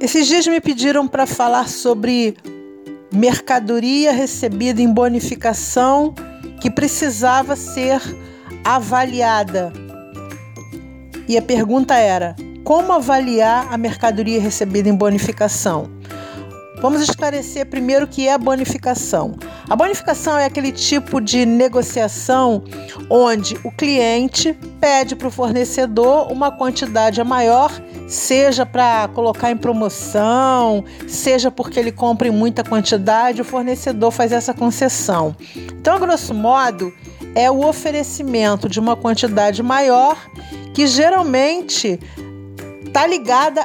Esses dias me pediram para falar sobre mercadoria recebida em bonificação que precisava ser avaliada. E a pergunta era: como avaliar a mercadoria recebida em bonificação? Vamos esclarecer primeiro o que é a bonificação. A bonificação é aquele tipo de negociação onde o cliente pede para o fornecedor uma quantidade maior, seja para colocar em promoção, seja porque ele compra em muita quantidade, o fornecedor faz essa concessão. Então, a grosso modo, é o oferecimento de uma quantidade maior que geralmente está ligada